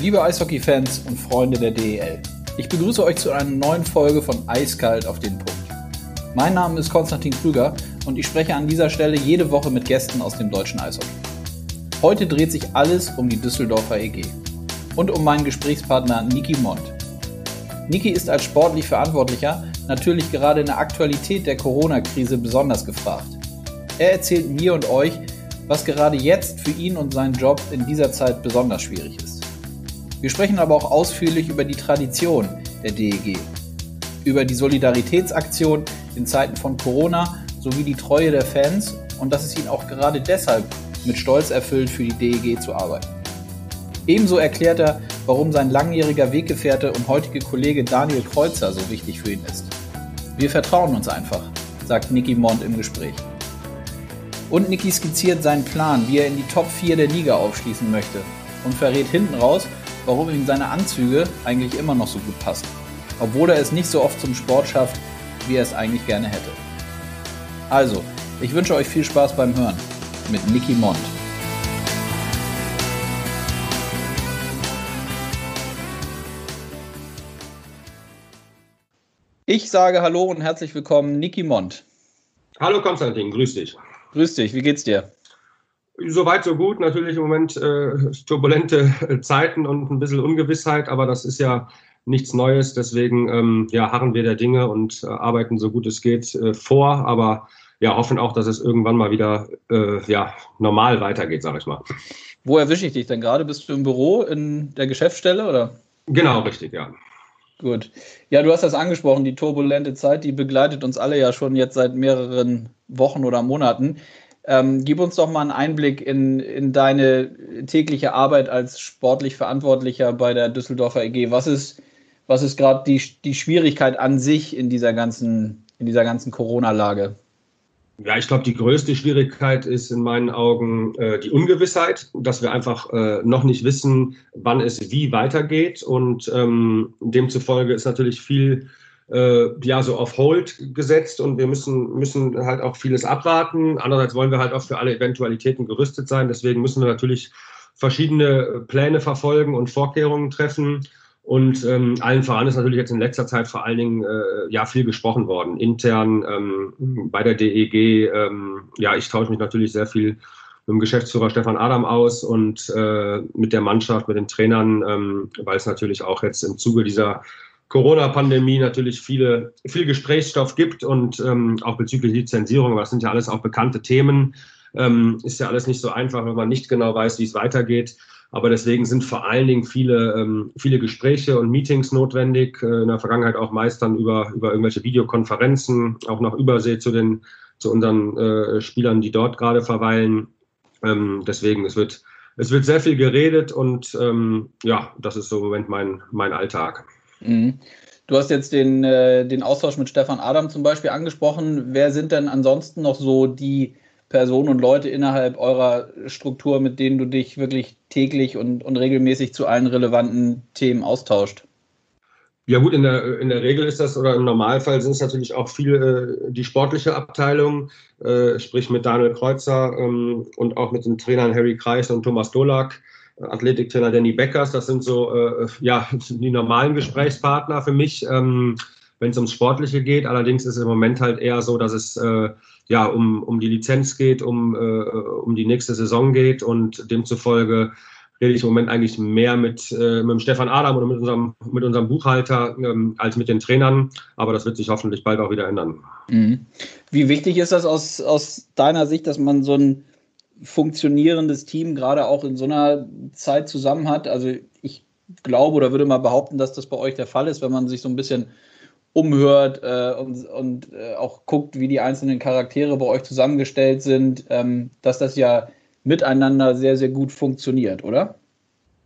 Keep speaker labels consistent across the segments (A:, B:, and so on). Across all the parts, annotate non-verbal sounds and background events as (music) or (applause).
A: Liebe Eishockey-Fans und Freunde der DEL, ich begrüße euch zu einer neuen Folge von Eiskalt auf den Punkt. Mein Name ist Konstantin Krüger und ich spreche an dieser Stelle jede Woche mit Gästen aus dem deutschen Eishockey. Heute dreht sich alles um die Düsseldorfer EG und um meinen Gesprächspartner Niki Mond. Niki ist als sportlich Verantwortlicher natürlich gerade in der Aktualität der Corona-Krise besonders gefragt. Er erzählt mir und euch, was gerade jetzt für ihn und seinen Job in dieser Zeit besonders schwierig ist. Wir sprechen aber auch ausführlich über die Tradition der DEG, über die Solidaritätsaktion in Zeiten von Corona sowie die Treue der Fans und dass es ihn auch gerade deshalb mit Stolz erfüllt, für die DEG zu arbeiten. Ebenso erklärt er, warum sein langjähriger Weggefährte und heutige Kollege Daniel Kreuzer so wichtig für ihn ist. Wir vertrauen uns einfach, sagt Nicky Mond im Gespräch. Und Nicky skizziert seinen Plan, wie er in die Top 4 der Liga aufschließen möchte und verrät hinten raus, warum ihm seine Anzüge eigentlich immer noch so gut passen, obwohl er es nicht so oft zum Sport schafft, wie er es eigentlich gerne hätte. Also, ich wünsche euch viel Spaß beim Hören mit Nicky Mond. Ich sage Hallo und herzlich willkommen, Niki Mond.
B: Hallo Konstantin, grüß dich.
A: Grüß dich, wie geht's dir?
B: Soweit, so gut. Natürlich im Moment äh, turbulente Zeiten und ein bisschen Ungewissheit, aber das ist ja nichts Neues. Deswegen ähm, ja, harren wir der Dinge und äh, arbeiten so gut es geht äh, vor, aber ja, hoffen auch, dass es irgendwann mal wieder äh, ja, normal weitergeht, sage ich mal.
A: Wo erwische ich dich denn gerade? Bist du im Büro in der Geschäftsstelle oder?
B: Genau, richtig, ja.
A: Gut. Ja, du hast das angesprochen, die turbulente Zeit, die begleitet uns alle ja schon jetzt seit mehreren Wochen oder Monaten. Ähm, gib uns doch mal einen Einblick in, in deine tägliche Arbeit als sportlich Verantwortlicher bei der Düsseldorfer EG. Was ist, was ist gerade die, die Schwierigkeit an sich in dieser ganzen, ganzen Corona-Lage?
B: Ja, ich glaube, die größte Schwierigkeit ist in meinen Augen äh, die Ungewissheit, dass wir einfach äh, noch nicht wissen, wann es wie weitergeht. Und ähm, demzufolge ist natürlich viel äh, ja so auf Hold gesetzt und wir müssen, müssen halt auch vieles abwarten. Andererseits wollen wir halt auch für alle Eventualitäten gerüstet sein. Deswegen müssen wir natürlich verschiedene Pläne verfolgen und Vorkehrungen treffen. Und ähm, allen voran ist natürlich jetzt in letzter Zeit vor allen Dingen äh, ja viel gesprochen worden. Intern ähm, bei der DEG, ähm, ja, ich tausche mich natürlich sehr viel mit dem Geschäftsführer Stefan Adam aus und äh, mit der Mannschaft, mit den Trainern, ähm, weil es natürlich auch jetzt im Zuge dieser Corona-Pandemie natürlich viele, viel Gesprächsstoff gibt und ähm, auch bezüglich Lizenzierung, das sind ja alles auch bekannte Themen. Ähm, ist ja alles nicht so einfach, wenn man nicht genau weiß, wie es weitergeht. Aber deswegen sind vor allen Dingen viele, ähm, viele Gespräche und Meetings notwendig. Äh, in der Vergangenheit auch meist dann über, über irgendwelche Videokonferenzen, auch nach Übersee zu den, zu unseren äh, Spielern, die dort gerade verweilen. Ähm, deswegen, es wird, es wird sehr viel geredet und ähm, ja, das ist so im Moment mein, mein Alltag.
A: Mhm. Du hast jetzt den, äh, den Austausch mit Stefan Adam zum Beispiel angesprochen. Wer sind denn ansonsten noch so die Personen und Leute innerhalb eurer Struktur, mit denen du dich wirklich täglich und, und regelmäßig zu allen relevanten Themen austauscht?
B: Ja gut, in der, in der Regel ist das, oder im Normalfall sind es natürlich auch viel äh, die sportliche Abteilung, äh, sprich mit Daniel Kreuzer ähm, und auch mit den Trainern Harry Kreis und Thomas Dolak, Athletiktrainer Danny Beckers. Das sind so äh, ja, die normalen Gesprächspartner für mich, ähm, wenn es ums Sportliche geht. Allerdings ist es im Moment halt eher so, dass es äh, ja, um, um die Lizenz geht, um, äh, um die nächste Saison geht und demzufolge rede ich im Moment eigentlich mehr mit, äh, mit dem Stefan Adam oder mit unserem, mit unserem Buchhalter ähm, als mit den Trainern. Aber das wird sich hoffentlich bald auch wieder ändern.
A: Mhm. Wie wichtig ist das aus, aus deiner Sicht, dass man so ein funktionierendes Team gerade auch in so einer Zeit zusammen hat? Also ich glaube oder würde mal behaupten, dass das bei euch der Fall ist, wenn man sich so ein bisschen umhört äh, und, und äh, auch guckt, wie die einzelnen Charaktere bei euch zusammengestellt sind, ähm, dass das ja miteinander sehr, sehr gut funktioniert, oder?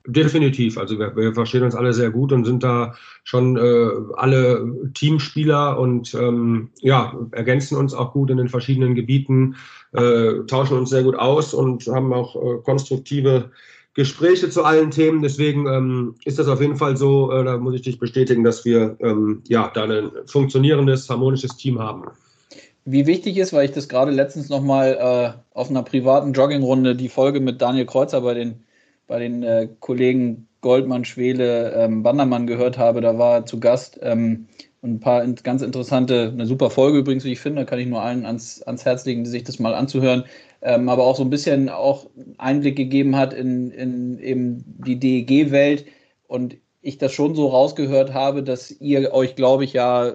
B: Definitiv. Also wir, wir verstehen uns alle sehr gut und sind da schon äh, alle Teamspieler und ähm, ja, ergänzen uns auch gut in den verschiedenen Gebieten, äh, tauschen uns sehr gut aus und haben auch äh, konstruktive Gespräche zu allen Themen. Deswegen ähm, ist das auf jeden Fall so, äh, da muss ich dich bestätigen, dass wir ähm, ja, da ein funktionierendes, harmonisches Team haben.
A: Wie wichtig ist, weil ich das gerade letztens nochmal äh, auf einer privaten Joggingrunde die Folge mit Daniel Kreuzer bei den, bei den äh, Kollegen Goldmann, Schwele, ähm, Bandermann gehört habe. Da war er zu Gast. Ähm, und ein paar ganz interessante, eine super Folge übrigens, wie ich finde, kann ich nur allen ans, ans Herz legen, sich das mal anzuhören. Ähm, aber auch so ein bisschen auch Einblick gegeben hat in, in eben die DEG-Welt. Und ich das schon so rausgehört habe, dass ihr euch, glaube ich, ja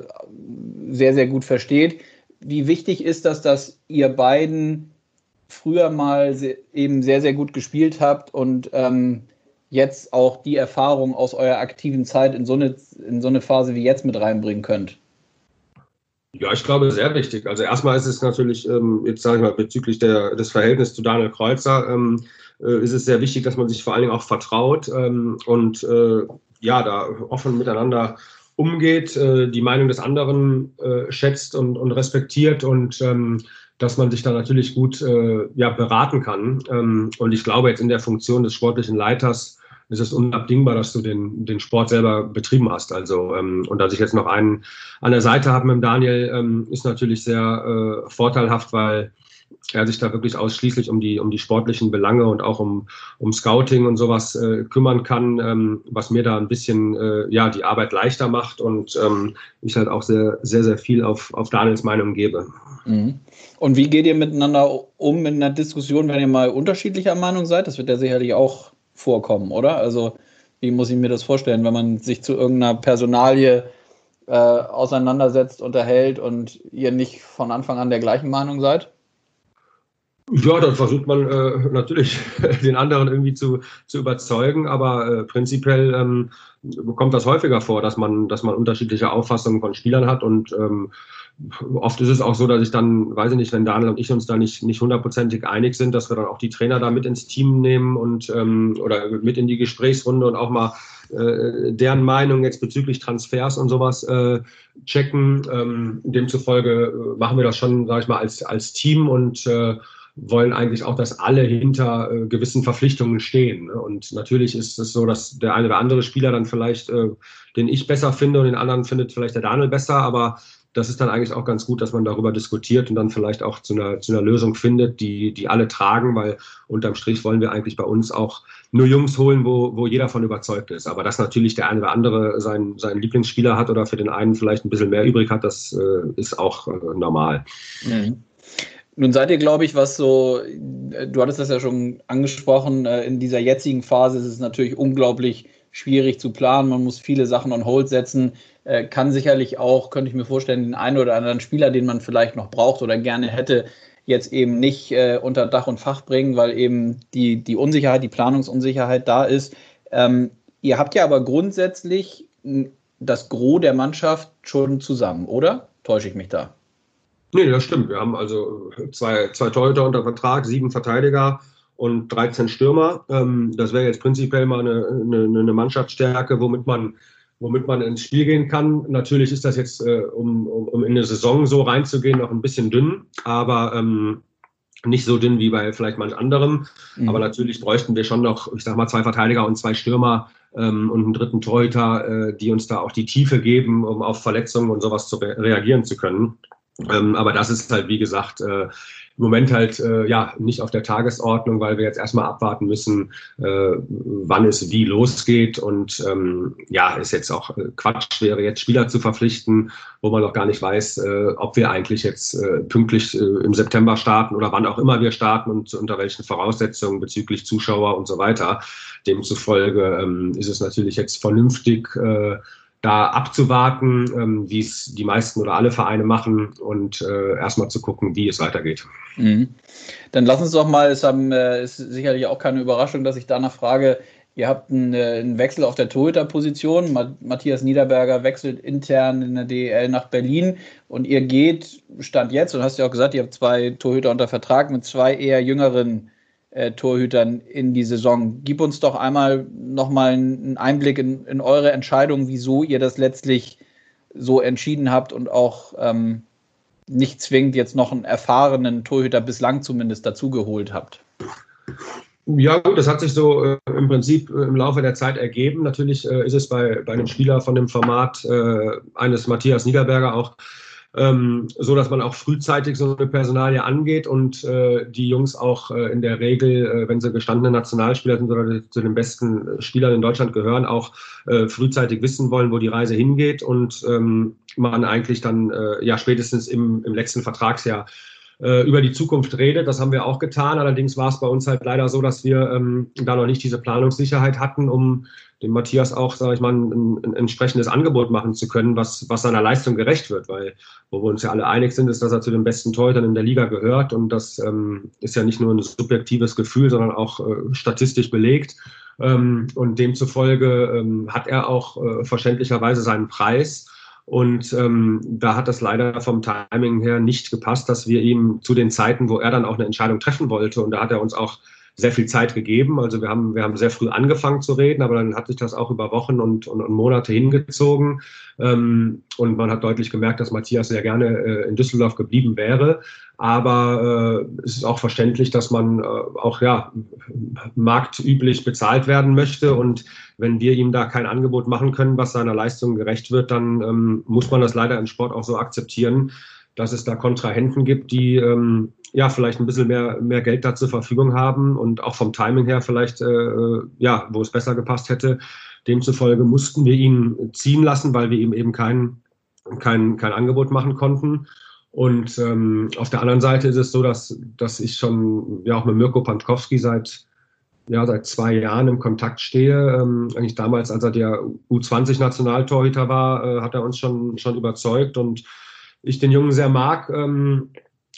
A: sehr, sehr gut versteht. Wie wichtig ist das, dass ihr beiden früher mal eben sehr, sehr gut gespielt habt und ähm, jetzt auch die Erfahrung aus eurer aktiven Zeit in so, eine, in so eine Phase wie jetzt mit reinbringen könnt?
B: Ja, ich glaube, sehr wichtig. Also erstmal ist es natürlich, ähm, jetzt sage ich mal, bezüglich der, des Verhältnisses zu Daniel Kreuzer, ähm, äh, ist es sehr wichtig, dass man sich vor allen Dingen auch vertraut ähm, und äh, ja, da offen miteinander umgeht, äh, die Meinung des anderen äh, schätzt und, und respektiert und ähm, dass man sich da natürlich gut äh, ja, beraten kann. Ähm, und ich glaube, jetzt in der Funktion des sportlichen Leiters ist es unabdingbar, dass du den, den Sport selber betrieben hast. Also, ähm, und dass ich jetzt noch einen an der Seite habe mit Daniel, ähm, ist natürlich sehr äh, vorteilhaft, weil er sich da wirklich ausschließlich um die, um die sportlichen Belange und auch um, um Scouting und sowas äh, kümmern kann, ähm, was mir da ein bisschen äh, ja, die Arbeit leichter macht und ähm, ich halt auch sehr, sehr, sehr viel auf, auf Daniels Meinung gebe.
A: Mhm. Und wie geht ihr miteinander um in einer Diskussion, wenn ihr mal unterschiedlicher Meinung seid? Das wird ja sicherlich auch vorkommen, oder? Also, wie muss ich mir das vorstellen, wenn man sich zu irgendeiner Personalie äh, auseinandersetzt, unterhält und ihr nicht von Anfang an der gleichen Meinung seid?
B: Ja, dann versucht man äh, natürlich (laughs) den anderen irgendwie zu, zu überzeugen, aber äh, prinzipiell ähm, kommt das häufiger vor, dass man, dass man unterschiedliche Auffassungen von Spielern hat und ähm, oft ist es auch so, dass ich dann, weiß ich nicht, wenn Daniel und ich uns da nicht, nicht hundertprozentig einig sind, dass wir dann auch die Trainer da mit ins Team nehmen und ähm, oder mit in die Gesprächsrunde und auch mal äh, deren Meinung jetzt bezüglich Transfers und sowas äh, checken. Ähm, demzufolge machen wir das schon, sage ich mal, als, als Team und äh, wollen eigentlich auch, dass alle hinter äh, gewissen Verpflichtungen stehen. Ne? Und natürlich ist es so, dass der eine oder andere Spieler dann vielleicht, äh, den ich besser finde und den anderen findet vielleicht der Daniel besser, aber das ist dann eigentlich auch ganz gut, dass man darüber diskutiert und dann vielleicht auch zu einer, zu einer Lösung findet, die, die alle tragen, weil unterm Strich wollen wir eigentlich bei uns auch nur Jungs holen, wo, wo jeder von überzeugt ist. Aber dass natürlich der eine oder andere seinen, seinen Lieblingsspieler hat oder für den einen vielleicht ein bisschen mehr übrig hat, das äh, ist auch äh, normal. Mhm.
A: Nun seid ihr, glaube ich, was so, äh, du hattest das ja schon angesprochen, äh, in dieser jetzigen Phase ist es natürlich unglaublich schwierig zu planen. Man muss viele Sachen on hold setzen. Äh, kann sicherlich auch, könnte ich mir vorstellen, den einen oder anderen Spieler, den man vielleicht noch braucht oder gerne hätte, jetzt eben nicht unter Dach und Fach bringen, weil eben die, die Unsicherheit, die Planungsunsicherheit da ist. Ähm, ihr habt ja aber grundsätzlich das Gros der Mannschaft schon zusammen, oder? Täusche ich mich da?
B: Nee, das stimmt. Wir haben also zwei, zwei Torhüter unter Vertrag, sieben Verteidiger und 13 Stürmer. Ähm, das wäre jetzt prinzipiell mal eine, eine, eine, Mannschaftsstärke, womit man, womit man ins Spiel gehen kann. Natürlich ist das jetzt, äh, um, um, um in eine Saison so reinzugehen, noch ein bisschen dünn, aber ähm, nicht so dünn wie bei vielleicht manch anderem. Mhm. Aber natürlich bräuchten wir schon noch, ich sag mal, zwei Verteidiger und zwei Stürmer ähm, und einen dritten Torhüter, äh, die uns da auch die Tiefe geben, um auf Verletzungen und sowas zu re reagieren zu können. Ähm, aber das ist halt, wie gesagt, äh, im Moment halt äh, ja nicht auf der Tagesordnung, weil wir jetzt erstmal abwarten müssen, äh, wann es wie losgeht. Und ähm, ja, ist jetzt auch äh, Quatsch, wäre jetzt Spieler zu verpflichten, wo man noch gar nicht weiß, äh, ob wir eigentlich jetzt äh, pünktlich äh, im September starten oder wann auch immer wir starten und unter welchen Voraussetzungen bezüglich Zuschauer und so weiter. Demzufolge ähm, ist es natürlich jetzt vernünftig, äh, da abzuwarten, ähm, wie es die meisten oder alle Vereine machen und äh, erstmal zu gucken, wie es weitergeht.
A: Mhm. Dann lass uns doch mal, es haben, äh, ist sicherlich auch keine Überraschung, dass ich danach frage, ihr habt einen, äh, einen Wechsel auf der Torhüter-Position. Matthias Niederberger wechselt intern in der DEL nach Berlin und ihr geht, stand jetzt, und hast ja auch gesagt, ihr habt zwei Torhüter unter Vertrag mit zwei eher jüngeren äh, Torhütern in die Saison. Gib uns doch einmal nochmal einen Einblick in, in, eure Entscheidung, wieso ihr das letztlich so entschieden habt und auch ähm, nicht zwingend jetzt noch einen erfahrenen Torhüter bislang zumindest dazugeholt habt.
B: Ja, gut, das hat sich so äh, im Prinzip äh, im Laufe der Zeit ergeben. Natürlich äh, ist es bei, bei einem Spieler von dem Format äh, eines Matthias Niederberger auch ähm, so dass man auch frühzeitig so eine Personalie angeht und äh, die Jungs auch äh, in der Regel, äh, wenn sie gestandene Nationalspieler sind oder zu den besten Spielern in Deutschland gehören, auch äh, frühzeitig wissen wollen, wo die Reise hingeht und ähm, man eigentlich dann äh, ja spätestens im, im letzten Vertragsjahr äh, über die Zukunft redet. Das haben wir auch getan. Allerdings war es bei uns halt leider so, dass wir ähm, da noch nicht diese Planungssicherheit hatten, um dem Matthias auch, sage ich mal, ein, ein, entsprechendes Angebot machen zu können, was, was seiner Leistung gerecht wird. Weil, wo wir uns ja alle einig sind, ist, dass er zu den besten Torhütern in der Liga gehört. Und das ähm, ist ja nicht nur ein subjektives Gefühl, sondern auch äh, statistisch belegt. Ähm, und demzufolge ähm, hat er auch äh, verständlicherweise seinen Preis. Und ähm, da hat das leider vom Timing her nicht gepasst, dass wir ihm zu den Zeiten, wo er dann auch eine Entscheidung treffen wollte, und da hat er uns auch sehr viel Zeit gegeben. Also wir haben, wir haben sehr früh angefangen zu reden, aber dann hat sich das auch über Wochen und, und, und Monate hingezogen. Ähm, und man hat deutlich gemerkt, dass Matthias sehr gerne äh, in Düsseldorf geblieben wäre. Aber äh, es ist auch verständlich, dass man äh, auch ja, marktüblich bezahlt werden möchte. Und wenn wir ihm da kein Angebot machen können, was seiner Leistung gerecht wird, dann ähm, muss man das leider im Sport auch so akzeptieren dass es da Kontrahenten gibt, die ähm, ja vielleicht ein bisschen mehr, mehr Geld da zur Verfügung haben und auch vom Timing her vielleicht, äh, ja, wo es besser gepasst hätte. Demzufolge mussten wir ihn ziehen lassen, weil wir ihm eben kein, kein, kein Angebot machen konnten. Und ähm, auf der anderen Seite ist es so, dass, dass ich schon ja auch mit Mirko Pankowski seit, ja, seit zwei Jahren im Kontakt stehe. Ähm, eigentlich damals, als er der U20-Nationaltorhüter war, äh, hat er uns schon, schon überzeugt und ich den Jungen sehr mag. Ähm,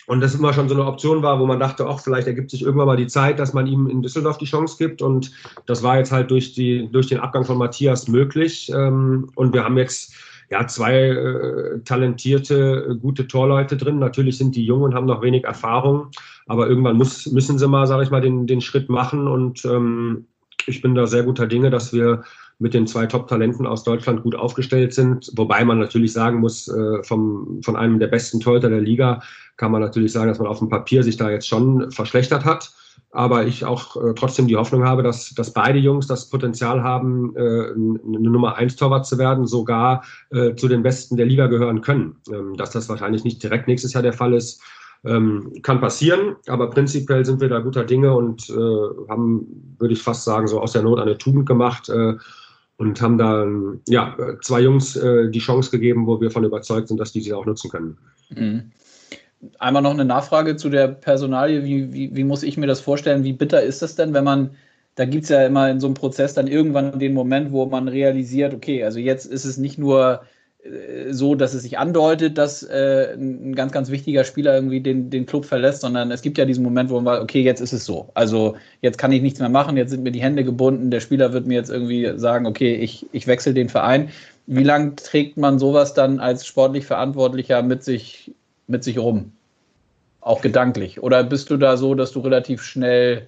B: und das immer schon so eine Option war, wo man dachte, auch vielleicht ergibt sich irgendwann mal die Zeit, dass man ihm in Düsseldorf die Chance gibt. Und das war jetzt halt durch, die, durch den Abgang von Matthias möglich. Ähm, und wir haben jetzt ja, zwei äh, talentierte, gute Torleute drin. Natürlich sind die jung und haben noch wenig Erfahrung, aber irgendwann muss, müssen sie mal, sage ich mal, den, den Schritt machen. Und ähm, ich bin da sehr guter Dinge, dass wir mit den zwei Top-Talenten aus Deutschland gut aufgestellt sind. Wobei man natürlich sagen muss, äh, vom, von einem der besten Torhüter der Liga kann man natürlich sagen, dass man auf dem Papier sich da jetzt schon verschlechtert hat. Aber ich auch äh, trotzdem die Hoffnung habe, dass, dass beide Jungs das Potenzial haben, äh, eine Nummer 1 Torwart zu werden, sogar äh, zu den Besten der Liga gehören können. Ähm, dass das wahrscheinlich nicht direkt nächstes Jahr der Fall ist, ähm, kann passieren, aber prinzipiell sind wir da guter Dinge und äh, haben, würde ich fast sagen, so aus der Not eine Tugend gemacht äh, und haben da ja, zwei Jungs äh, die Chance gegeben, wo wir davon überzeugt sind, dass die sie auch nutzen können.
A: Mhm. Einmal noch eine Nachfrage zu der Personalie. Wie, wie, wie, muss ich mir das vorstellen? Wie bitter ist das denn, wenn man, da gibt es ja immer in so einem Prozess dann irgendwann den Moment, wo man realisiert, okay, also jetzt ist es nicht nur äh, so, dass es sich andeutet, dass äh, ein ganz, ganz wichtiger Spieler irgendwie den, den Club verlässt, sondern es gibt ja diesen Moment, wo man sagt, okay, jetzt ist es so. Also jetzt kann ich nichts mehr machen, jetzt sind mir die Hände gebunden, der Spieler wird mir jetzt irgendwie sagen, okay, ich, ich wechsle den Verein. Wie lange trägt man sowas dann als sportlich Verantwortlicher mit sich, mit sich rum? Auch gedanklich? Oder bist du da so, dass du relativ schnell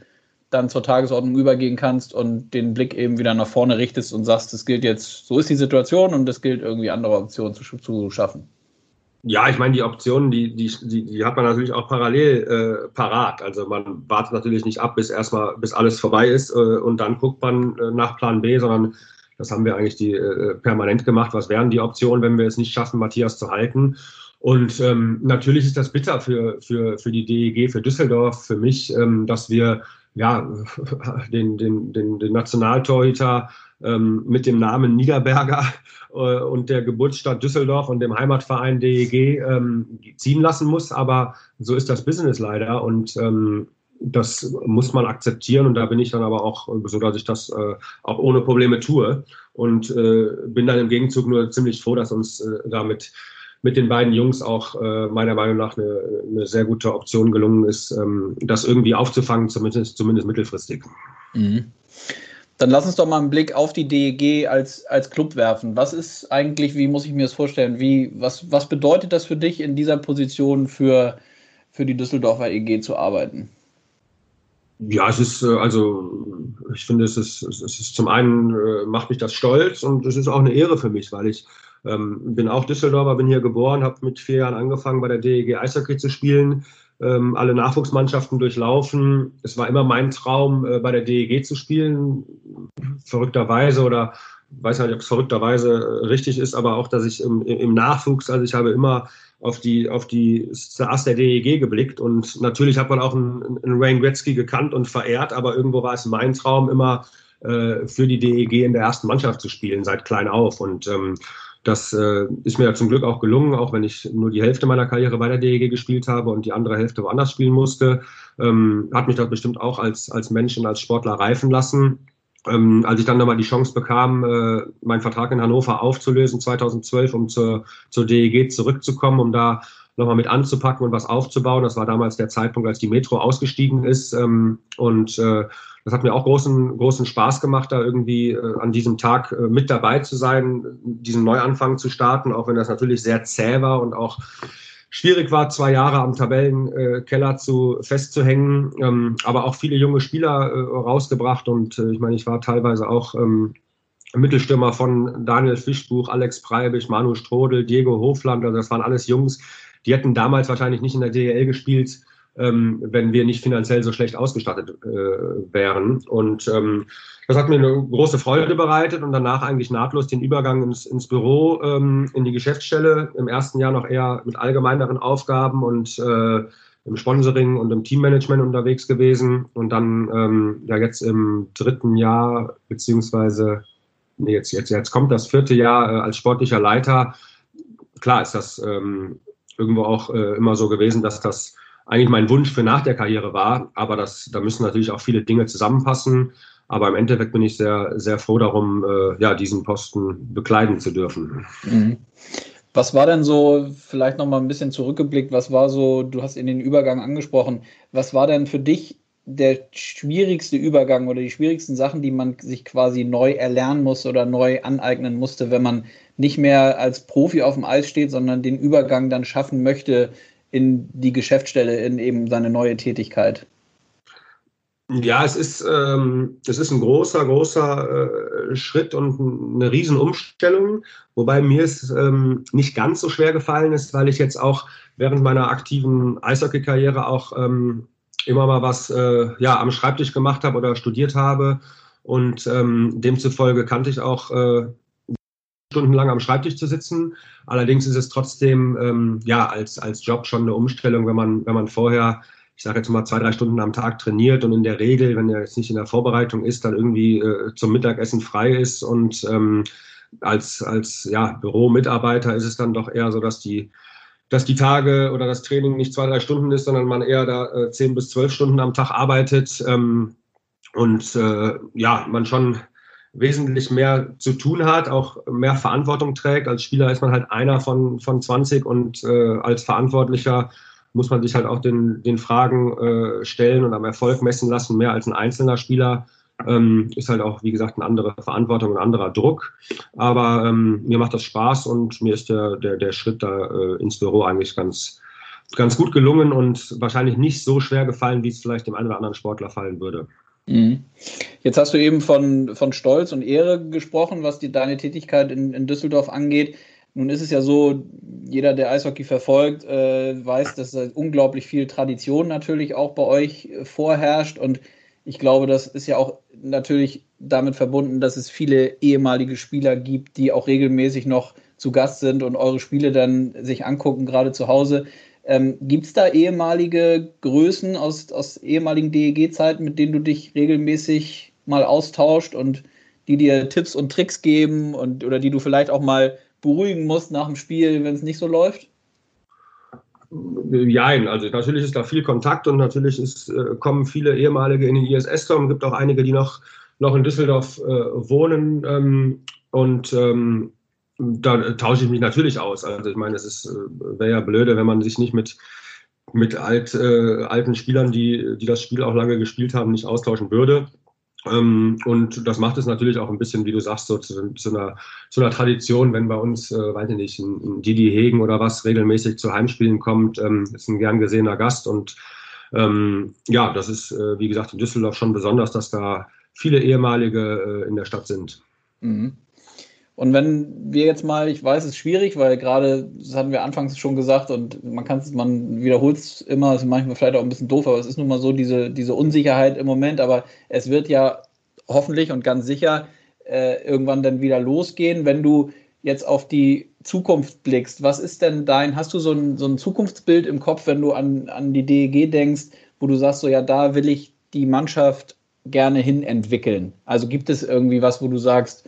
A: dann zur Tagesordnung übergehen kannst und den Blick eben wieder nach vorne richtest und sagst, es gilt jetzt, so ist die Situation und es gilt irgendwie andere Optionen zu, zu schaffen.
B: Ja, ich meine, die Optionen, die, die, die, die hat man natürlich auch parallel äh, parat. Also man wartet natürlich nicht ab, bis erstmal, bis alles vorbei ist äh, und dann guckt man äh, nach Plan B, sondern das haben wir eigentlich die, äh, permanent gemacht. Was wären die Optionen, wenn wir es nicht schaffen, Matthias zu halten? Und ähm, natürlich ist das bitter für, für, für die DEG, für Düsseldorf, für mich, ähm, dass wir ja, (laughs) den, den, den, den Nationaltorhüter ähm, mit dem Namen Niederberger (laughs) äh, und der Geburtsstadt Düsseldorf und dem Heimatverein DEG ähm, ziehen lassen muss. Aber so ist das Business leider. Und ähm, das muss man akzeptieren. Und da bin ich dann aber auch so, dass ich das äh, auch ohne Probleme tue. Und äh, bin dann im Gegenzug nur ziemlich froh, dass uns äh, damit mit den beiden Jungs auch äh, meiner Meinung nach eine, eine, sehr gute Option gelungen ist, ähm, das irgendwie aufzufangen, zumindest, zumindest mittelfristig. Mhm.
A: Dann lass uns doch mal einen Blick auf die DEG als, als Club werfen. Was ist eigentlich, wie muss ich mir das vorstellen, wie, was, was bedeutet das für dich in dieser Position für, für die Düsseldorfer EG zu arbeiten?
B: Ja, es ist, äh, also ich finde, es ist, es ist zum einen äh, macht mich das stolz und es ist auch eine Ehre für mich, weil ich ähm, bin auch Düsseldorfer, bin hier geboren, habe mit vier Jahren angefangen, bei der DEG Eishockey zu spielen, ähm, alle Nachwuchsmannschaften durchlaufen. Es war immer mein Traum, äh, bei der DEG zu spielen, verrückterweise oder weiß nicht, ob es verrückterweise äh, richtig ist, aber auch, dass ich im, im Nachwuchs, also ich habe immer auf die, auf die Stars der DEG geblickt und natürlich hat man auch einen, einen Wayne Gretzky gekannt und verehrt, aber irgendwo war es mein Traum immer äh, für die DEG in der ersten Mannschaft zu spielen, seit klein auf und ähm, das äh, ist mir ja zum Glück auch gelungen, auch wenn ich nur die Hälfte meiner Karriere bei der DEG gespielt habe und die andere Hälfte woanders spielen musste. Ähm, hat mich das bestimmt auch als, als Mensch und als Sportler reifen lassen. Ähm, als ich dann nochmal die Chance bekam, äh, meinen Vertrag in Hannover aufzulösen 2012, um zur, zur DEG zurückzukommen, um da nochmal mit anzupacken und was aufzubauen. Das war damals der Zeitpunkt, als die Metro ausgestiegen ist. Ähm, und äh, das hat mir auch großen, großen Spaß gemacht, da irgendwie äh, an diesem Tag äh, mit dabei zu sein, diesen Neuanfang zu starten, auch wenn das natürlich sehr zäh war und auch schwierig war, zwei Jahre am Tabellenkeller zu festzuhängen, ähm, aber auch viele junge Spieler äh, rausgebracht und äh, ich meine, ich war teilweise auch ähm, Mittelstürmer von Daniel Fischbuch, Alex Preibich, Manu Strodel, Diego Hofland, also das waren alles Jungs, die hätten damals wahrscheinlich nicht in der DEL gespielt, ähm, wenn wir nicht finanziell so schlecht ausgestattet äh, wären. Und ähm, das hat mir eine große Freude bereitet und danach eigentlich nahtlos den Übergang ins, ins Büro, ähm, in die Geschäftsstelle. Im ersten Jahr noch eher mit allgemeineren Aufgaben und äh, im Sponsoring und im Teammanagement unterwegs gewesen und dann ähm, ja jetzt im dritten Jahr beziehungsweise nee, jetzt jetzt jetzt kommt das vierte Jahr äh, als sportlicher Leiter. Klar ist das ähm, irgendwo auch äh, immer so gewesen, dass das eigentlich mein Wunsch für nach der Karriere war. Aber das, da müssen natürlich auch viele Dinge zusammenpassen. Aber im Endeffekt bin ich sehr, sehr froh darum, äh, ja, diesen Posten bekleiden zu dürfen.
A: Mhm. Was war denn so, vielleicht nochmal ein bisschen zurückgeblickt, was war so, du hast in den Übergang angesprochen, was war denn für dich der schwierigste Übergang oder die schwierigsten Sachen, die man sich quasi neu erlernen musste oder neu aneignen musste, wenn man nicht mehr als Profi auf dem Eis steht, sondern den Übergang dann schaffen möchte in die Geschäftsstelle, in eben seine neue Tätigkeit?
B: Ja, es ist, ähm, es ist ein großer, großer äh, Schritt und eine Riesenumstellung, wobei mir es ähm, nicht ganz so schwer gefallen ist, weil ich jetzt auch während meiner aktiven Eishockey-Karriere auch ähm, immer mal was äh, ja, am Schreibtisch gemacht habe oder studiert habe. Und ähm, demzufolge kannte ich auch äh, stundenlang am Schreibtisch zu sitzen. Allerdings ist es trotzdem ähm, ja als, als Job schon eine Umstellung, wenn man, wenn man vorher, ich sage jetzt mal zwei, drei Stunden am Tag trainiert und in der Regel, wenn er jetzt nicht in der Vorbereitung ist, dann irgendwie äh, zum Mittagessen frei ist und ähm, als, als ja, Büromitarbeiter ist es dann doch eher so, dass die dass die Tage oder das Training nicht zwei, drei Stunden ist, sondern man eher da äh, zehn bis zwölf Stunden am Tag arbeitet ähm, und äh, ja, man schon wesentlich mehr zu tun hat, auch mehr Verantwortung trägt. Als Spieler ist man halt einer von, von 20 und äh, als Verantwortlicher muss man sich halt auch den, den Fragen äh, stellen und am Erfolg messen lassen, mehr als ein einzelner Spieler. Ähm, ist halt auch, wie gesagt, eine andere Verantwortung, ein anderer Druck. Aber ähm, mir macht das Spaß und mir ist der, der, der Schritt da äh, ins Büro eigentlich ganz, ganz gut gelungen und wahrscheinlich nicht so schwer gefallen, wie es vielleicht dem einen oder anderen Sportler fallen würde.
A: Mhm. Jetzt hast du eben von, von Stolz und Ehre gesprochen, was die, deine Tätigkeit in, in Düsseldorf angeht. Nun ist es ja so, jeder, der Eishockey verfolgt, äh, weiß, dass da unglaublich viel Tradition natürlich auch bei euch äh, vorherrscht. Und ich glaube, das ist ja auch natürlich damit verbunden, dass es viele ehemalige Spieler gibt, die auch regelmäßig noch zu Gast sind und eure Spiele dann sich angucken, gerade zu Hause. Ähm, Gibt es da ehemalige Größen aus, aus ehemaligen DEG-Zeiten, mit denen du dich regelmäßig mal austauscht und die dir Tipps und Tricks geben und oder die du vielleicht auch mal beruhigen musst nach dem Spiel, wenn es nicht so läuft?
B: Nein, also natürlich ist da viel Kontakt und natürlich ist, äh, kommen viele ehemalige in den ISS-Turm. Es gibt auch einige, die noch, noch in Düsseldorf äh, wohnen. Ähm, und ähm, da tausche ich mich natürlich aus. Also ich meine, es äh, wäre ja blöde, wenn man sich nicht mit, mit alt, äh, alten Spielern, die, die das Spiel auch lange gespielt haben, nicht austauschen würde. Ähm, und das macht es natürlich auch ein bisschen, wie du sagst, so zu, zu, einer, zu einer Tradition, wenn bei uns, äh, weiß ich nicht, ein, ein Didi Hegen oder was regelmäßig zu Heimspielen kommt, ähm, ist ein gern gesehener Gast. Und ähm, ja, das ist, äh, wie gesagt, in Düsseldorf schon besonders, dass da viele ehemalige äh, in der Stadt sind.
A: Mhm. Und wenn wir jetzt mal, ich weiß, es ist schwierig, weil gerade, das hatten wir anfangs schon gesagt und man kann es, man wiederholt es immer, ist manchmal vielleicht auch ein bisschen doof, aber es ist nun mal so diese, diese Unsicherheit im Moment, aber es wird ja hoffentlich und ganz sicher äh, irgendwann dann wieder losgehen, wenn du jetzt auf die Zukunft blickst, was ist denn dein, hast du so ein, so ein Zukunftsbild im Kopf, wenn du an, an die DEG denkst, wo du sagst, so ja, da will ich die Mannschaft gerne hin entwickeln? Also gibt es irgendwie was, wo du sagst,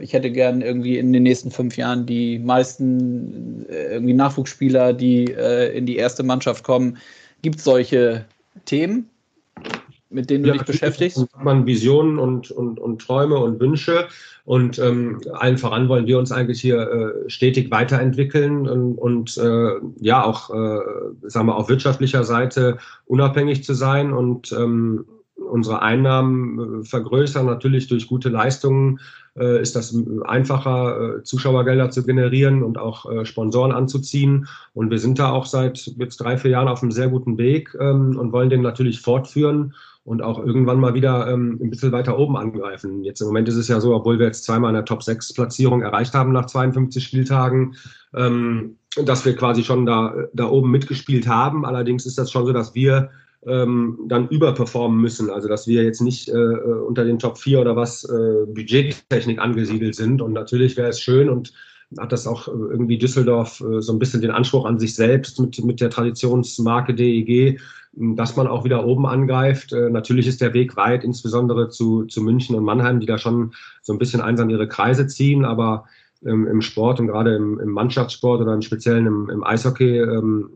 A: ich hätte gern irgendwie in den nächsten fünf Jahren die meisten äh, irgendwie Nachwuchsspieler, die äh, in die erste Mannschaft kommen. Gibt es solche Themen, mit denen du ja, dich beschäftigst?
B: Hat man Visionen und, und, und Träume und Wünsche. Und ähm, allen voran wollen wir uns eigentlich hier äh, stetig weiterentwickeln und, und äh, ja auch, äh, sagen wir, auf wirtschaftlicher Seite unabhängig zu sein und ähm, unsere Einnahmen äh, vergrößern. Natürlich durch gute Leistungen äh, ist das einfacher, äh, Zuschauergelder zu generieren und auch äh, Sponsoren anzuziehen. Und wir sind da auch seit jetzt drei, vier Jahren auf einem sehr guten Weg ähm, und wollen den natürlich fortführen und auch irgendwann mal wieder ähm, ein bisschen weiter oben angreifen. Jetzt im Moment ist es ja so, obwohl wir jetzt zweimal eine Top-6-Platzierung erreicht haben nach 52 Spieltagen, ähm, dass wir quasi schon da, da oben mitgespielt haben. Allerdings ist das schon so, dass wir ähm, dann überperformen müssen. Also dass wir jetzt nicht äh, unter den Top 4 oder was äh, Budgettechnik angesiedelt sind. Und natürlich wäre es schön und hat das auch irgendwie Düsseldorf äh, so ein bisschen den Anspruch an sich selbst mit, mit der Traditionsmarke DEG, dass man auch wieder oben angreift. Äh, natürlich ist der Weg weit, insbesondere zu, zu München und Mannheim, die da schon so ein bisschen einsam ihre Kreise ziehen, aber ähm, im Sport und gerade im, im, Mannschaftssport oder im Speziellen im, im Eishockey ähm,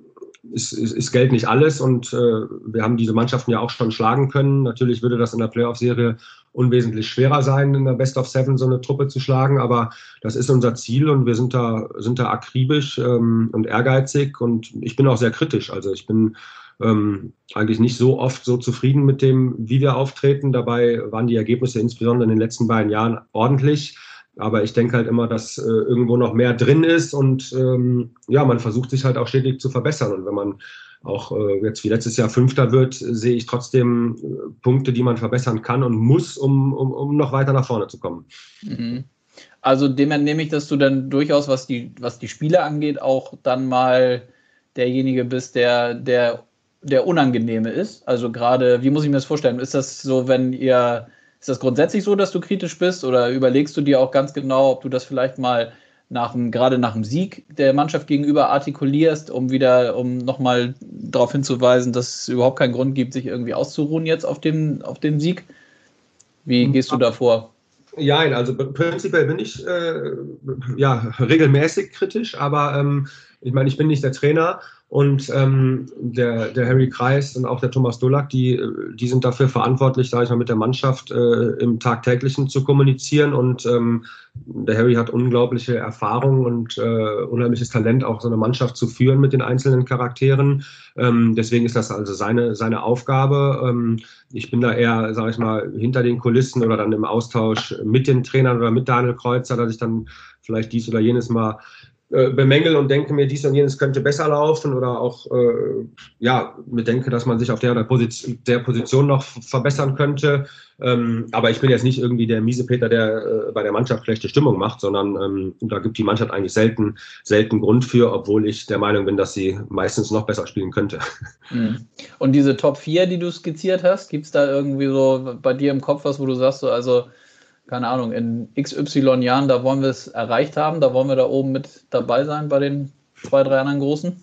B: ist, ist, ist, Geld nicht alles und äh, wir haben diese Mannschaften ja auch schon schlagen können. Natürlich würde das in der Playoff-Serie unwesentlich schwerer sein, in der Best of Seven so eine Truppe zu schlagen, aber das ist unser Ziel und wir sind da, sind da akribisch ähm, und ehrgeizig und ich bin auch sehr kritisch. Also ich bin ähm, eigentlich nicht so oft so zufrieden mit dem, wie wir auftreten. Dabei waren die Ergebnisse insbesondere in den letzten beiden Jahren ordentlich. Aber ich denke halt immer, dass äh, irgendwo noch mehr drin ist und ähm, ja, man versucht sich halt auch stetig zu verbessern. Und wenn man auch äh, jetzt wie letztes Jahr Fünfter wird, sehe ich trotzdem äh, Punkte, die man verbessern kann und muss, um, um, um noch weiter nach vorne zu kommen.
A: Mhm. Also dem entnehme ich, dass du dann durchaus, was die, was die Spiele angeht, auch dann mal derjenige bist, der, der, der Unangenehme ist. Also gerade, wie muss ich mir das vorstellen? Ist das so, wenn ihr ist das grundsätzlich so, dass du kritisch bist oder überlegst du dir auch ganz genau, ob du das vielleicht mal nach dem, gerade nach dem Sieg der Mannschaft gegenüber artikulierst, um wieder, um nochmal darauf hinzuweisen, dass es überhaupt keinen Grund gibt, sich irgendwie auszuruhen jetzt auf dem, auf dem Sieg? Wie gehst du da vor?
B: Ja, also prinzipiell bin ich äh, ja regelmäßig kritisch, aber ähm, ich meine, ich bin nicht der Trainer und ähm, der, der Harry Kreis und auch der Thomas Dolak, die, die sind dafür verantwortlich, sage ich mal, mit der Mannschaft äh, im Tagtäglichen zu kommunizieren. Und ähm, der Harry hat unglaubliche Erfahrung und äh, unheimliches Talent, auch so eine Mannschaft zu führen mit den einzelnen Charakteren. Ähm, deswegen ist das also seine, seine Aufgabe. Ähm, ich bin da eher, sage ich mal, hinter den Kulissen oder dann im Austausch mit den Trainern oder mit Daniel Kreuzer, dass ich dann vielleicht dies oder jenes mal äh, bemängel und denke mir, dies und jenes könnte besser laufen oder auch äh, ja, mir denke, dass man sich auf der, der, Position, der Position noch verbessern könnte. Ähm, aber ich bin jetzt nicht irgendwie der Miesepeter, der äh, bei der Mannschaft schlechte Stimmung macht, sondern ähm, da gibt die Mannschaft eigentlich selten, selten Grund für, obwohl ich der Meinung bin, dass sie meistens noch besser spielen könnte. (laughs)
A: Mhm. Und diese Top 4, die du skizziert hast, gibt es da irgendwie so bei dir im Kopf was, wo du sagst, so, also keine Ahnung, in XY Jahren, da wollen wir es erreicht haben, da wollen wir da oben mit dabei sein bei den zwei, drei anderen Großen?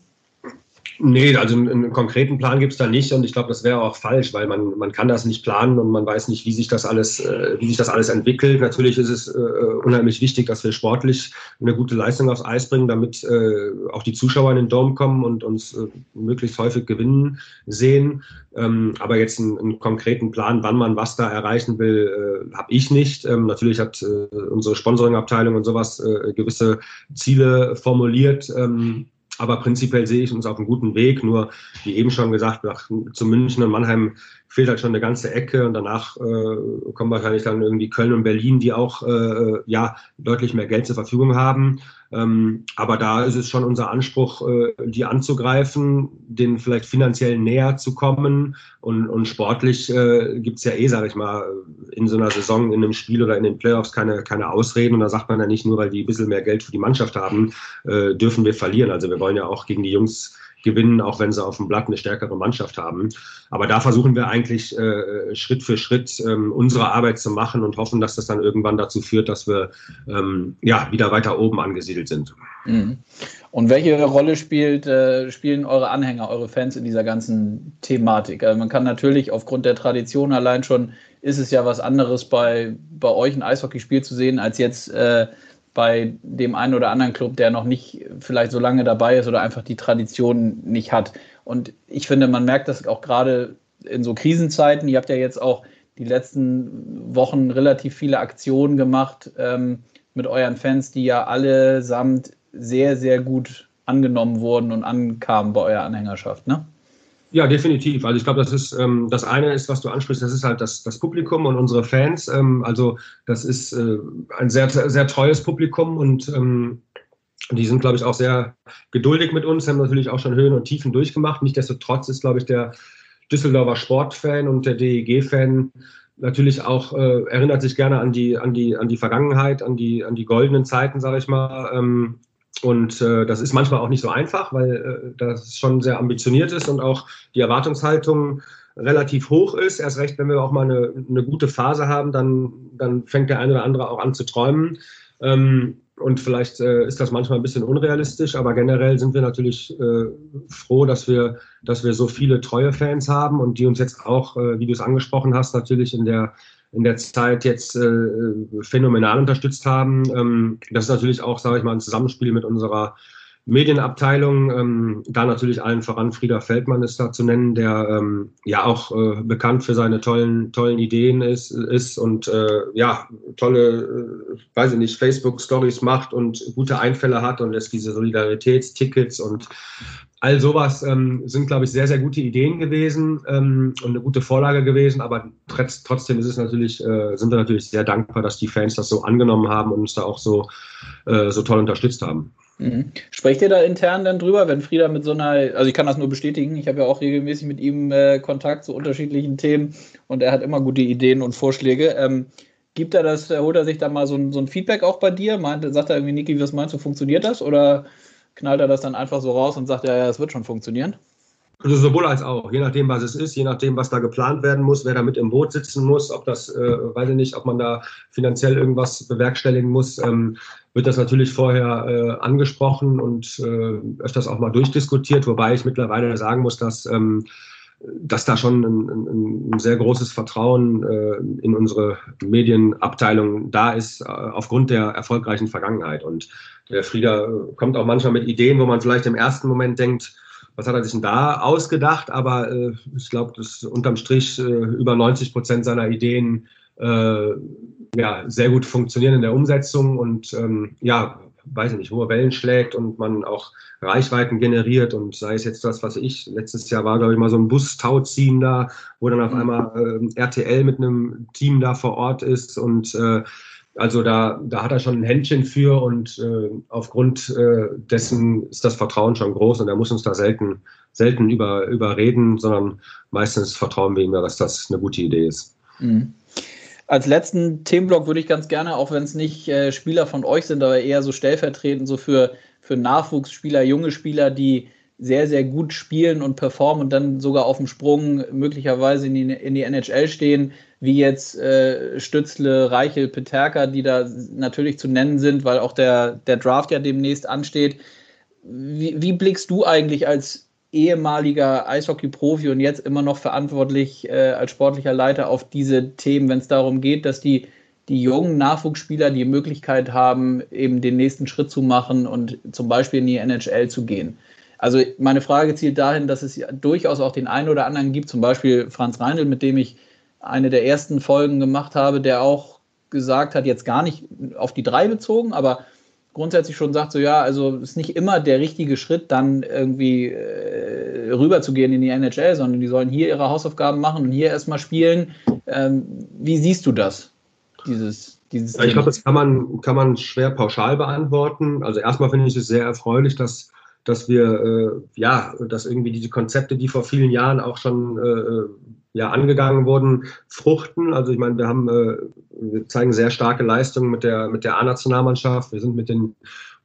B: Nee, also einen, konkreten Plan gibt es da nicht und ich glaube, das wäre auch falsch, weil man, man kann das nicht planen und man weiß nicht, wie sich das alles, äh, wie sich das alles entwickelt. Natürlich ist es äh, unheimlich wichtig, dass wir sportlich eine gute Leistung aufs Eis bringen, damit äh, auch die Zuschauer in den Dom kommen und uns äh, möglichst häufig gewinnen sehen. Ähm, aber jetzt einen, einen, konkreten Plan, wann man was da erreichen will, äh, habe ich nicht. Ähm, natürlich hat äh, unsere Sponsoring-Abteilung und sowas gewisse Ziele formuliert. Ähm, aber prinzipiell sehe ich uns auf einem guten Weg. Nur, wie eben schon gesagt, nach, zu München und Mannheim fehlt halt schon eine ganze Ecke und danach äh, kommen wahrscheinlich dann irgendwie Köln und Berlin, die auch äh, ja deutlich mehr Geld zur Verfügung haben. Ähm, aber da ist es schon unser Anspruch, äh, die anzugreifen, denen vielleicht finanziell näher zu kommen. Und, und sportlich äh, gibt es ja eh, sage ich mal, in so einer Saison, in einem Spiel oder in den Playoffs keine, keine Ausreden. Und da sagt man ja nicht nur, weil die ein bisschen mehr Geld für die Mannschaft haben, äh, dürfen wir verlieren. Also wir wollen ja auch gegen die Jungs gewinnen, auch wenn sie auf dem Blatt eine stärkere Mannschaft haben. Aber da versuchen wir eigentlich äh, Schritt für Schritt ähm, unsere Arbeit zu machen und hoffen, dass das dann irgendwann dazu führt, dass wir ähm, ja wieder weiter oben angesiedelt sind.
A: Mhm. Und welche Rolle spielt, äh, spielen eure Anhänger, eure Fans in dieser ganzen Thematik? Also man kann natürlich aufgrund der Tradition allein schon, ist es ja was anderes bei, bei euch ein Eishockeyspiel zu sehen, als jetzt äh, bei dem einen oder anderen Club, der noch nicht vielleicht so lange dabei ist oder einfach die Tradition nicht hat. Und ich finde, man merkt das auch gerade in so Krisenzeiten. Ihr habt ja jetzt auch die letzten Wochen relativ viele Aktionen gemacht ähm, mit euren Fans, die ja allesamt sehr, sehr gut angenommen wurden und ankamen bei eurer Anhängerschaft, ne?
B: Ja, definitiv. Also ich glaube, das ist ähm, das eine ist, was du ansprichst, das ist halt das, das Publikum und unsere Fans. Ähm, also das ist äh, ein sehr, sehr treues Publikum und ähm, die sind, glaube ich, auch sehr geduldig mit uns, haben natürlich auch schon Höhen und Tiefen durchgemacht. Nichtsdestotrotz ist, glaube ich, der Düsseldorfer Sportfan und der DEG-Fan natürlich auch äh, erinnert sich gerne an die, an die, an die Vergangenheit, an die, an die goldenen Zeiten, sage ich mal. Ähm, und äh, das ist manchmal auch nicht so einfach, weil äh, das schon sehr ambitioniert ist und auch die Erwartungshaltung relativ hoch ist. Erst recht, wenn wir auch mal eine, eine gute Phase haben, dann, dann fängt der eine oder andere auch an zu träumen. Ähm, und vielleicht äh, ist das manchmal ein bisschen unrealistisch, aber generell sind wir natürlich äh, froh, dass wir, dass wir so viele treue Fans haben und die uns jetzt auch, äh, wie du es angesprochen hast, natürlich in der in der Zeit jetzt äh, phänomenal unterstützt haben. Ähm, das ist natürlich auch, sage ich mal, ein Zusammenspiel mit unserer Medienabteilung. Ähm, da natürlich allen voran Frieder Feldmann ist da zu nennen, der ähm, ja auch äh, bekannt für seine tollen, tollen Ideen ist, ist und äh, ja, tolle, äh, weiß ich nicht, Facebook-Stories macht und gute Einfälle hat und lässt diese Solidaritätstickets und all sowas ähm, sind, glaube ich, sehr, sehr gute Ideen gewesen ähm, und eine gute Vorlage gewesen. Aber trotzdem ist es natürlich, äh, sind wir natürlich sehr dankbar, dass die Fans das so angenommen haben und uns da auch so, äh, so toll unterstützt haben.
A: Mhm. Sprecht ihr da intern dann drüber, wenn Frieda mit so einer, also ich kann das nur bestätigen, ich habe ja auch regelmäßig mit ihm äh, Kontakt zu unterschiedlichen Themen und er hat immer gute Ideen und Vorschläge. Ähm, gibt er das, holt er sich da mal so ein, so ein Feedback auch bei dir? Meint, sagt er irgendwie, Niki, was meinst du, funktioniert das? Oder knallt er das dann einfach so raus und sagt, ja, ja, es wird schon funktionieren?
B: Also sowohl als auch, je nachdem, was es ist, je nachdem, was da geplant werden muss, wer da mit im Boot sitzen muss, ob das, äh, weiß ich nicht, ob man da finanziell irgendwas bewerkstelligen muss, ähm, wird das natürlich vorher äh, angesprochen und äh, öfters auch mal durchdiskutiert, wobei ich mittlerweile sagen muss, dass, ähm, dass da schon ein, ein, sehr großes Vertrauen äh, in unsere Medienabteilung da ist, äh, aufgrund der erfolgreichen Vergangenheit. Und der Frieder kommt auch manchmal mit Ideen, wo man vielleicht im ersten Moment denkt, was hat er sich denn da ausgedacht? Aber äh, ich glaube, dass unterm Strich äh, über 90 Prozent seiner Ideen ja, sehr gut funktionieren in der Umsetzung und ähm, ja, weiß ich nicht, hohe Wellen schlägt und man auch Reichweiten generiert und sei es jetzt das, was ich, letztes Jahr war, glaube ich, mal so ein Bus-Tauziehen da, wo dann auf mhm. einmal äh, RTL mit einem Team da vor Ort ist und äh, also da, da hat er schon ein Händchen für und äh, aufgrund äh, dessen ist das Vertrauen schon groß und er muss uns da selten, selten über, überreden, sondern meistens vertrauen wir ihm ja, dass das eine gute Idee ist. Mhm.
A: Als letzten Themenblock würde ich ganz gerne, auch wenn es nicht äh, Spieler von euch sind, aber eher so stellvertretend so für, für Nachwuchsspieler, junge Spieler, die sehr, sehr gut spielen und performen und dann sogar auf dem Sprung möglicherweise in die, in die NHL stehen, wie jetzt äh, Stützle, Reichel, Peterka, die da natürlich zu nennen sind, weil auch der, der Draft ja demnächst ansteht. Wie, wie blickst du eigentlich als ehemaliger Eishockey-Profi und jetzt immer noch verantwortlich äh, als sportlicher Leiter auf diese Themen, wenn es darum geht, dass die, die jungen Nachwuchsspieler die Möglichkeit haben, eben den nächsten Schritt zu machen und zum Beispiel in die NHL zu gehen? Also meine Frage zielt dahin, dass es durchaus auch den einen oder anderen gibt, zum Beispiel Franz Reindl, mit dem ich eine der ersten Folgen gemacht habe, der auch gesagt hat, jetzt gar nicht auf die drei bezogen, aber grundsätzlich schon sagt, so ja, also ist nicht immer der richtige Schritt, dann irgendwie äh, rüberzugehen in die NHL, sondern die sollen hier ihre Hausaufgaben machen und hier erstmal spielen. Ähm, wie siehst du das? Dieses,
B: dieses ja, ich glaube, das kann man, kann man schwer pauschal beantworten. Also erstmal finde ich es sehr erfreulich, dass dass wir äh, ja, dass irgendwie diese Konzepte, die vor vielen Jahren auch schon äh, ja angegangen wurden, fruchten. Also ich meine, wir haben, äh, wir zeigen sehr starke Leistungen mit der mit der A-Nationalmannschaft. Wir sind mit den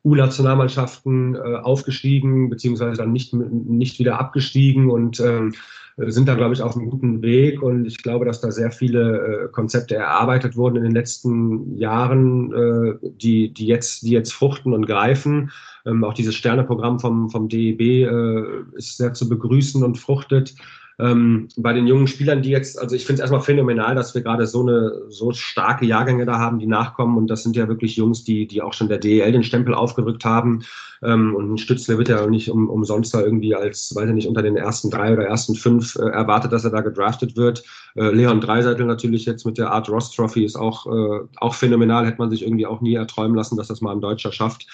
B: U-Nationalmannschaften äh, aufgestiegen, beziehungsweise dann nicht, nicht wieder abgestiegen und ähm, sind da, glaube ich, auf einem guten Weg. Und ich glaube, dass da sehr viele äh, Konzepte erarbeitet wurden in den letzten Jahren, äh, die, die, jetzt, die jetzt fruchten und greifen. Ähm, auch dieses Sterneprogramm vom, vom DEB äh, ist sehr zu begrüßen und fruchtet. Ähm, bei den jungen Spielern, die jetzt, also ich finde es erstmal phänomenal, dass wir gerade so eine so starke Jahrgänge da haben, die nachkommen. Und das sind ja wirklich Jungs, die, die auch schon der DEL den Stempel aufgedrückt haben. Ähm, und ein Stützle wird ja nicht um, umsonst da irgendwie als, weiß ich nicht, unter den ersten drei oder ersten fünf äh, erwartet, dass er da gedraftet wird. Äh, Leon Dreiseitel natürlich jetzt mit der Art Ross Trophy ist auch, äh, auch phänomenal. Hätte man sich irgendwie auch nie erträumen lassen, dass das mal ein Deutscher schafft.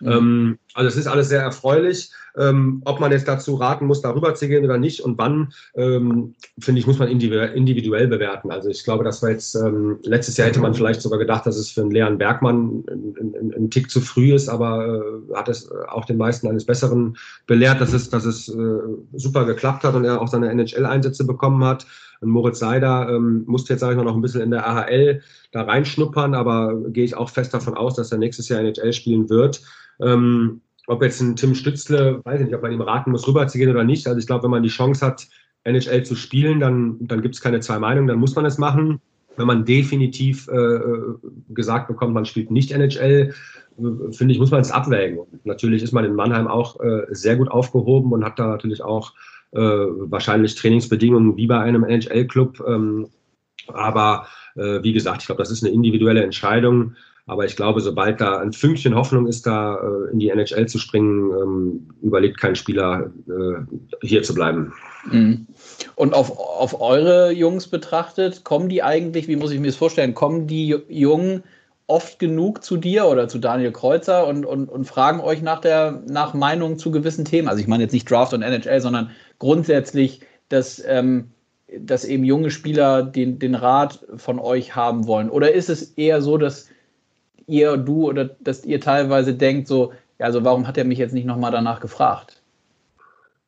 B: Mhm. Ähm, also es ist alles sehr erfreulich. Ähm, ob man jetzt dazu raten muss, darüber zu gehen oder nicht und wann, ähm, finde ich, muss man individuell bewerten. Also ich glaube, dass wir jetzt, letztes Jahr hätte man vielleicht sogar gedacht, dass es für einen Leon Bergmann ein Tick zu früh ist, aber äh, hat es auch den meisten eines Besseren belehrt, dass es, dass es äh, super geklappt hat und er auch seine NHL-Einsätze bekommen hat. Und Moritz Seider ähm, musste jetzt, sage ich mal, noch ein bisschen in der AHL da reinschnuppern, aber gehe ich auch fest davon aus, dass er nächstes Jahr NHL spielen wird. Ähm, ob jetzt ein Tim Stützle, weiß ich nicht, ob man ihm raten muss, rüberzugehen oder nicht. Also ich glaube, wenn man die Chance hat, NHL zu spielen, dann, dann gibt es keine zwei Meinungen, dann muss man es machen. Wenn man definitiv äh, gesagt bekommt, man spielt nicht NHL, äh, finde ich, muss man es abwägen. Und natürlich ist man in Mannheim auch äh, sehr gut aufgehoben und hat da natürlich auch äh, wahrscheinlich Trainingsbedingungen wie bei einem NHL-Club. Ähm, aber äh, wie gesagt, ich glaube, das ist eine individuelle Entscheidung. Aber ich glaube, sobald da ein Fünkchen Hoffnung ist, da äh, in die NHL zu springen, ähm, überlegt kein Spieler, äh, hier zu bleiben.
A: Mhm. Und auf, auf eure Jungs betrachtet, kommen die eigentlich, wie muss ich mir das vorstellen, kommen die Jungen oft genug zu dir oder zu Daniel Kreuzer und, und, und fragen euch nach der nach Meinung zu gewissen Themen? Also ich meine jetzt nicht Draft und NHL, sondern grundsätzlich, dass, ähm, dass eben junge Spieler den, den Rat von euch haben wollen. Oder ist es eher so, dass ihr, du oder dass ihr teilweise denkt, so, ja, also warum hat er mich jetzt nicht nochmal danach gefragt?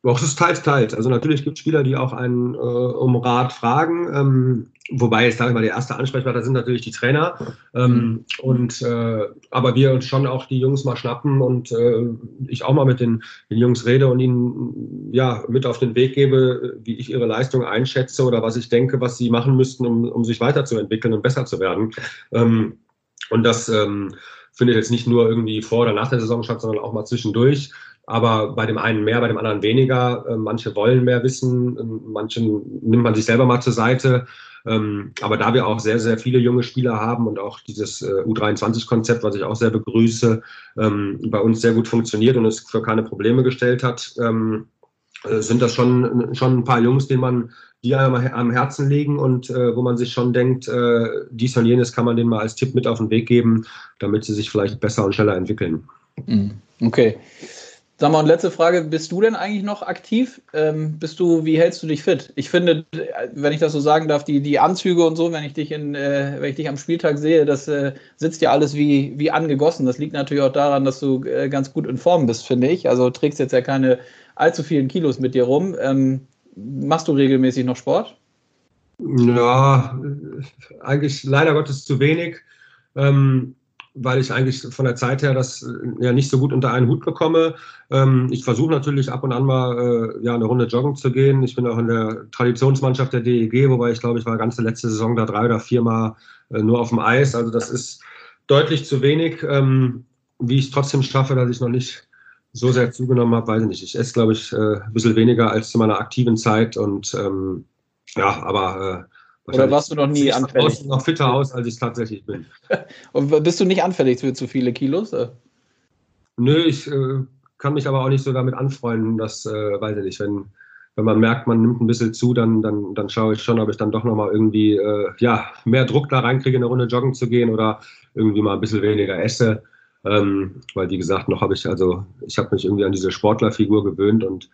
B: Auch es ist teils, teils. Also natürlich gibt es Spieler, die auch einen äh, um Rat fragen. Ähm, wobei, jetzt sage ich mal, der erste Ansprechpartner sind natürlich die Trainer. Ähm, und, äh, aber wir uns schon auch die Jungs mal schnappen und äh, ich auch mal mit den, den, Jungs rede und ihnen ja mit auf den Weg gebe, wie ich ihre Leistung einschätze oder was ich denke, was sie machen müssten, um, um sich weiterzuentwickeln und besser zu werden. Ähm, und das ähm, findet jetzt nicht nur irgendwie vor oder nach der Saison statt, sondern auch mal zwischendurch. Aber bei dem einen mehr, bei dem anderen weniger. Äh, manche wollen mehr wissen, ähm, manchen nimmt man sich selber mal zur Seite. Ähm, aber da wir auch sehr, sehr viele junge Spieler haben und auch dieses äh, U23-Konzept, was ich auch sehr begrüße, ähm, bei uns sehr gut funktioniert und es für keine Probleme gestellt hat, ähm, äh, sind das schon, schon ein paar Jungs, denen man die einem am Herzen liegen und äh, wo man sich schon denkt, äh, dies und jenes kann man denen mal als Tipp mit auf den Weg geben, damit sie sich vielleicht besser und schneller entwickeln.
A: Mhm. Okay. Sag mal, und letzte Frage, bist du denn eigentlich noch aktiv? Ähm, bist du, wie hältst du dich fit? Ich finde, wenn ich das so sagen darf, die, die Anzüge und so, wenn ich dich in, äh, wenn ich dich am Spieltag sehe, das äh, sitzt ja alles wie, wie angegossen. Das liegt natürlich auch daran, dass du äh, ganz gut in Form bist, finde ich. Also trägst jetzt ja keine allzu vielen Kilos mit dir rum. Ähm, machst du regelmäßig noch Sport?
B: Ja, eigentlich leider Gottes zu wenig, ähm, weil ich eigentlich von der Zeit her das ja nicht so gut unter einen Hut bekomme. Ähm, ich versuche natürlich ab und an mal äh, ja, eine Runde joggen zu gehen. Ich bin auch in der Traditionsmannschaft der DEG, wobei ich glaube, ich war ganze letzte Saison da drei oder viermal äh, nur auf dem Eis. Also das ist deutlich zu wenig. Ähm, wie ich es trotzdem schaffe, dass ich noch nicht so sehr zugenommen habe, weiß ich nicht. Ich esse, glaube ich, äh, ein bisschen weniger als zu meiner aktiven Zeit und ähm, ja, aber
A: äh, oder warst du noch nie anfällig? Ich
B: noch fitter aus, als ich tatsächlich bin. (laughs)
A: und bist du nicht anfällig für zu viele Kilos?
B: Nö, ich äh, kann mich aber auch nicht so damit anfreunden, dass, äh, weiß ich nicht, wenn, wenn man merkt, man nimmt ein bisschen zu, dann, dann, dann schaue ich schon, ob ich dann doch nochmal irgendwie äh, ja, mehr Druck da reinkriege, eine Runde joggen zu gehen oder irgendwie mal ein bisschen weniger esse. Ähm, weil, wie gesagt, noch habe ich, also ich habe mich irgendwie an diese Sportlerfigur gewöhnt und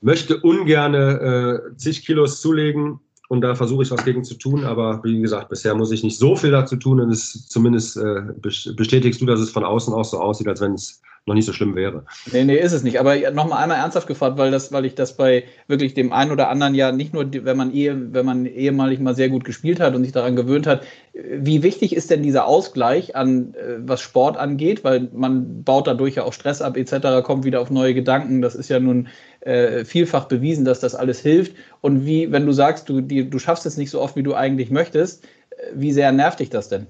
B: möchte ungern äh, zig Kilos zulegen. Und da versuche ich was gegen zu tun. Aber wie gesagt, bisher muss ich nicht so viel dazu tun. Und es zumindest äh, bestätigst du, dass es von außen auch so aussieht, als wenn es noch nicht so schlimm wäre.
A: Nee, nee, ist es nicht. Aber nochmal einmal ernsthaft gefragt, weil das, weil ich das bei wirklich dem einen oder anderen ja nicht nur, wenn man ehe, wenn man ehemalig mal sehr gut gespielt hat und sich daran gewöhnt hat, wie wichtig ist denn dieser Ausgleich an äh, was Sport angeht? Weil man baut dadurch ja auch Stress ab etc., kommt wieder auf neue Gedanken. Das ist ja nun äh, vielfach bewiesen, dass das alles hilft. Und wie, wenn du sagst, du, die, du schaffst es nicht so oft, wie du eigentlich möchtest, äh, wie sehr nervt dich das denn?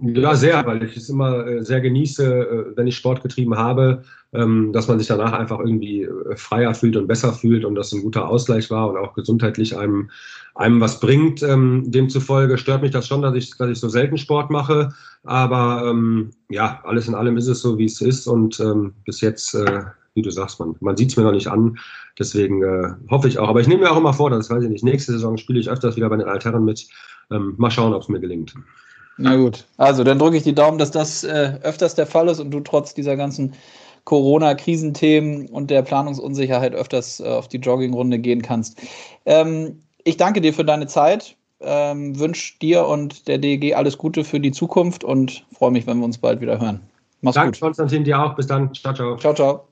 B: Ja, sehr, weil ich es immer äh, sehr genieße, äh, wenn ich Sport getrieben habe, ähm, dass man sich danach einfach irgendwie äh, freier fühlt und besser fühlt und das ein guter Ausgleich war und auch gesundheitlich einem, einem was bringt. Ähm, demzufolge stört mich das schon, dass ich, dass ich so selten Sport mache. Aber ähm, ja, alles in allem ist es so, wie es ist. Und bis jetzt, wie du sagst, man, man sieht es mir noch nicht an. Deswegen hoffe ich auch. Aber ich nehme mir auch immer vor, das weiß ich nicht. Nächste Saison spiele ich öfters wieder bei den Altherren mit. Mal schauen, ob es mir gelingt.
A: Na gut, also dann drücke ich die Daumen, dass das äh, öfters der Fall ist und du trotz dieser ganzen Corona-Krisenthemen und der Planungsunsicherheit öfters äh, auf die Joggingrunde gehen kannst. Ähm, ich danke dir für deine Zeit, ähm, wünsche dir und der DEG alles Gute für die Zukunft und freue mich, wenn wir uns bald wieder hören.
B: Mach's Danke, gut. Konstantin, dir auch. Bis dann. Ciao, ciao.
A: Ciao, ciao.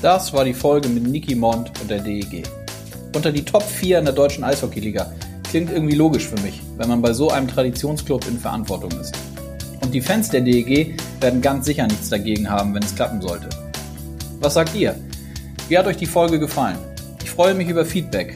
A: Das war die Folge mit Niki Mond und der DEG unter die Top 4 in der deutschen Eishockeyliga. Klingt irgendwie logisch für mich, wenn man bei so einem Traditionsclub in Verantwortung ist. Und die Fans der DEG werden ganz sicher nichts dagegen haben, wenn es klappen sollte. Was sagt ihr? Wie hat euch die Folge gefallen? Ich freue mich über Feedback.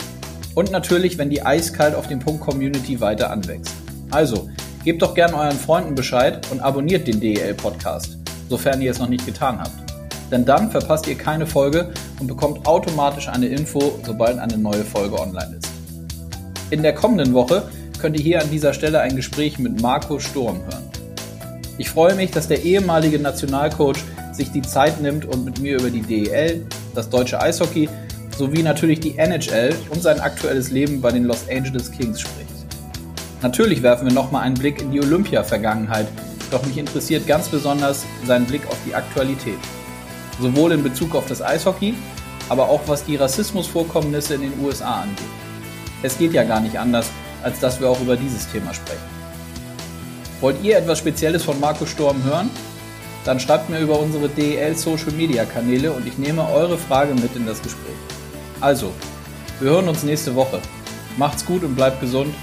A: Und natürlich, wenn die eiskalt auf dem Punkt Community weiter anwächst. Also, gebt doch gern euren Freunden Bescheid und abonniert den DEL Podcast, sofern ihr es noch nicht getan habt denn dann verpasst ihr keine Folge und bekommt automatisch eine Info, sobald eine neue Folge online ist. In der kommenden Woche könnt ihr hier an dieser Stelle ein Gespräch mit Marco Sturm hören. Ich freue mich, dass der ehemalige Nationalcoach sich die Zeit nimmt und mit mir über die DEL, das deutsche Eishockey sowie natürlich die NHL und sein aktuelles Leben bei den Los Angeles Kings spricht. Natürlich werfen wir nochmal einen Blick in die Olympia-Vergangenheit, doch mich interessiert ganz besonders sein Blick auf die Aktualität sowohl in Bezug auf das Eishockey, aber auch was die Rassismusvorkommnisse in den USA angeht. Es geht ja gar nicht anders, als dass wir auch über dieses Thema sprechen. Wollt ihr etwas Spezielles von Marco Sturm hören? Dann schreibt mir über unsere DEL Social Media Kanäle und ich nehme eure Frage mit in das Gespräch. Also, wir hören uns nächste Woche. Macht's gut und bleibt gesund